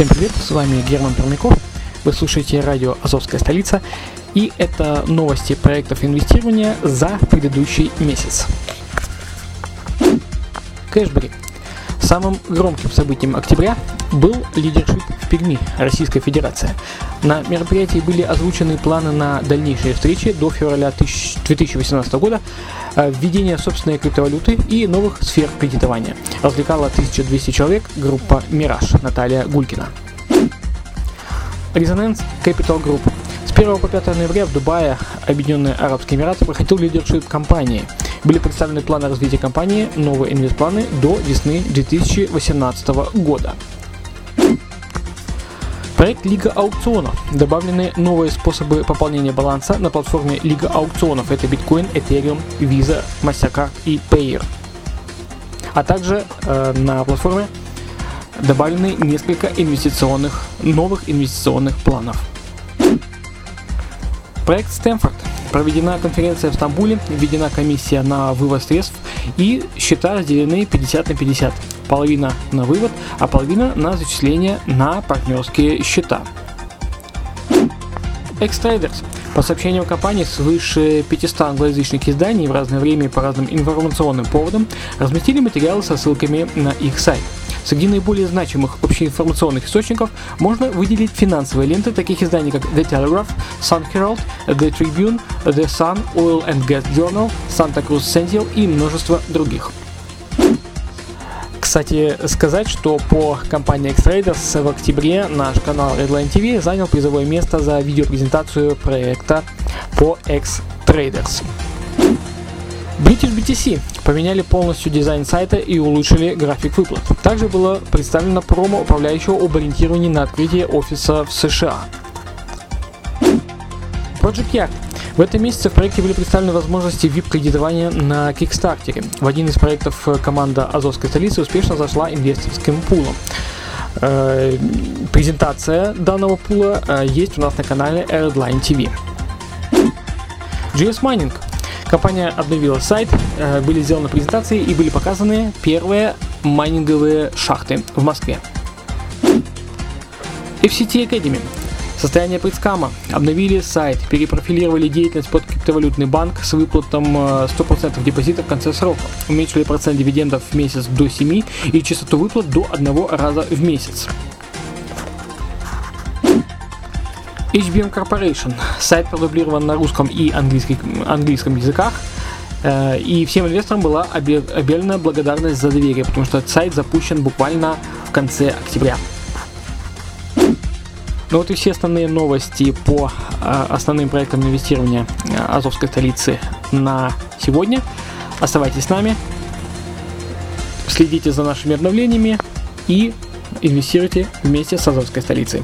Всем привет, с вами Герман Пермяков. Вы слушаете радио «Азовская столица» и это новости проектов инвестирования за предыдущий месяц. Кэшбэри. Самым громким событием октября был лидершип в Перми, Российская Федерация. На мероприятии были озвучены планы на дальнейшие встречи до февраля 2018 года, э, введение собственной криптовалюты и новых сфер кредитования. Развлекала 1200 человек группа «Мираж» Наталья Гулькина. Resonance Capital Group. С 1 по 5 ноября в Дубае, Объединенные Арабские Эмираты, проходил лидершип компании. Были представлены планы развития компании, новые инвестпланы до весны 2018 года. Проект Лига аукционов. Добавлены новые способы пополнения баланса на платформе Лига аукционов. Это биткоин, Ethereum, Visa, MasterCard и Payer. А также э, на платформе добавлены несколько инвестиционных, новых инвестиционных планов. Проект Стэнфорд. Проведена конференция в Стамбуле, введена комиссия на вывод средств и счета разделены 50 на 50. Половина на вывод, а половина на зачисление на партнерские счета. Xtraders. По сообщениям компании, свыше 500 англоязычных изданий в разное время и по разным информационным поводам разместили материалы со ссылками на их сайт. Среди наиболее значимых общеинформационных источников можно выделить финансовые ленты таких изданий, как The Telegraph, Sun Herald, The Tribune, The Sun, Oil and Gas Journal, Santa Cruz Sentinel и множество других. Кстати, сказать, что по компании X-Traders в октябре наш канал Redline TV занял призовое место за видеопрезентацию проекта по X-Traders. British BTC поменяли полностью дизайн сайта и улучшили график выплат. Также было представлено промо управляющего об ориентировании на открытие офиса в США. Project Yacht. В этом месяце в проекте были представлены возможности VIP-кредитования на Kickstarter. В один из проектов команда Азовской столицы успешно зашла инвесторским пулом. Э, презентация данного пула э, есть у нас на канале Airline TV. GS Mining. Компания обновила сайт, э, были сделаны презентации и были показаны первые майнинговые шахты в Москве. FCT Academy. Состояние предскама. Обновили сайт, перепрофилировали деятельность под криптовалютный банк с выплатом 100% депозита в конце срока. Уменьшили процент дивидендов в месяц до 7 и частоту выплат до одного раза в месяц. HBM Corporation. Сайт продублирован на русском и английском, языках. Э, И всем инвесторам была объявлена благодарность за доверие, потому что сайт запущен буквально в конце октября. Ну вот и все основные новости по э, основным проектам инвестирования э, Азовской столицы на сегодня. Оставайтесь с нами, следите за нашими обновлениями и инвестируйте вместе с Азовской столицей.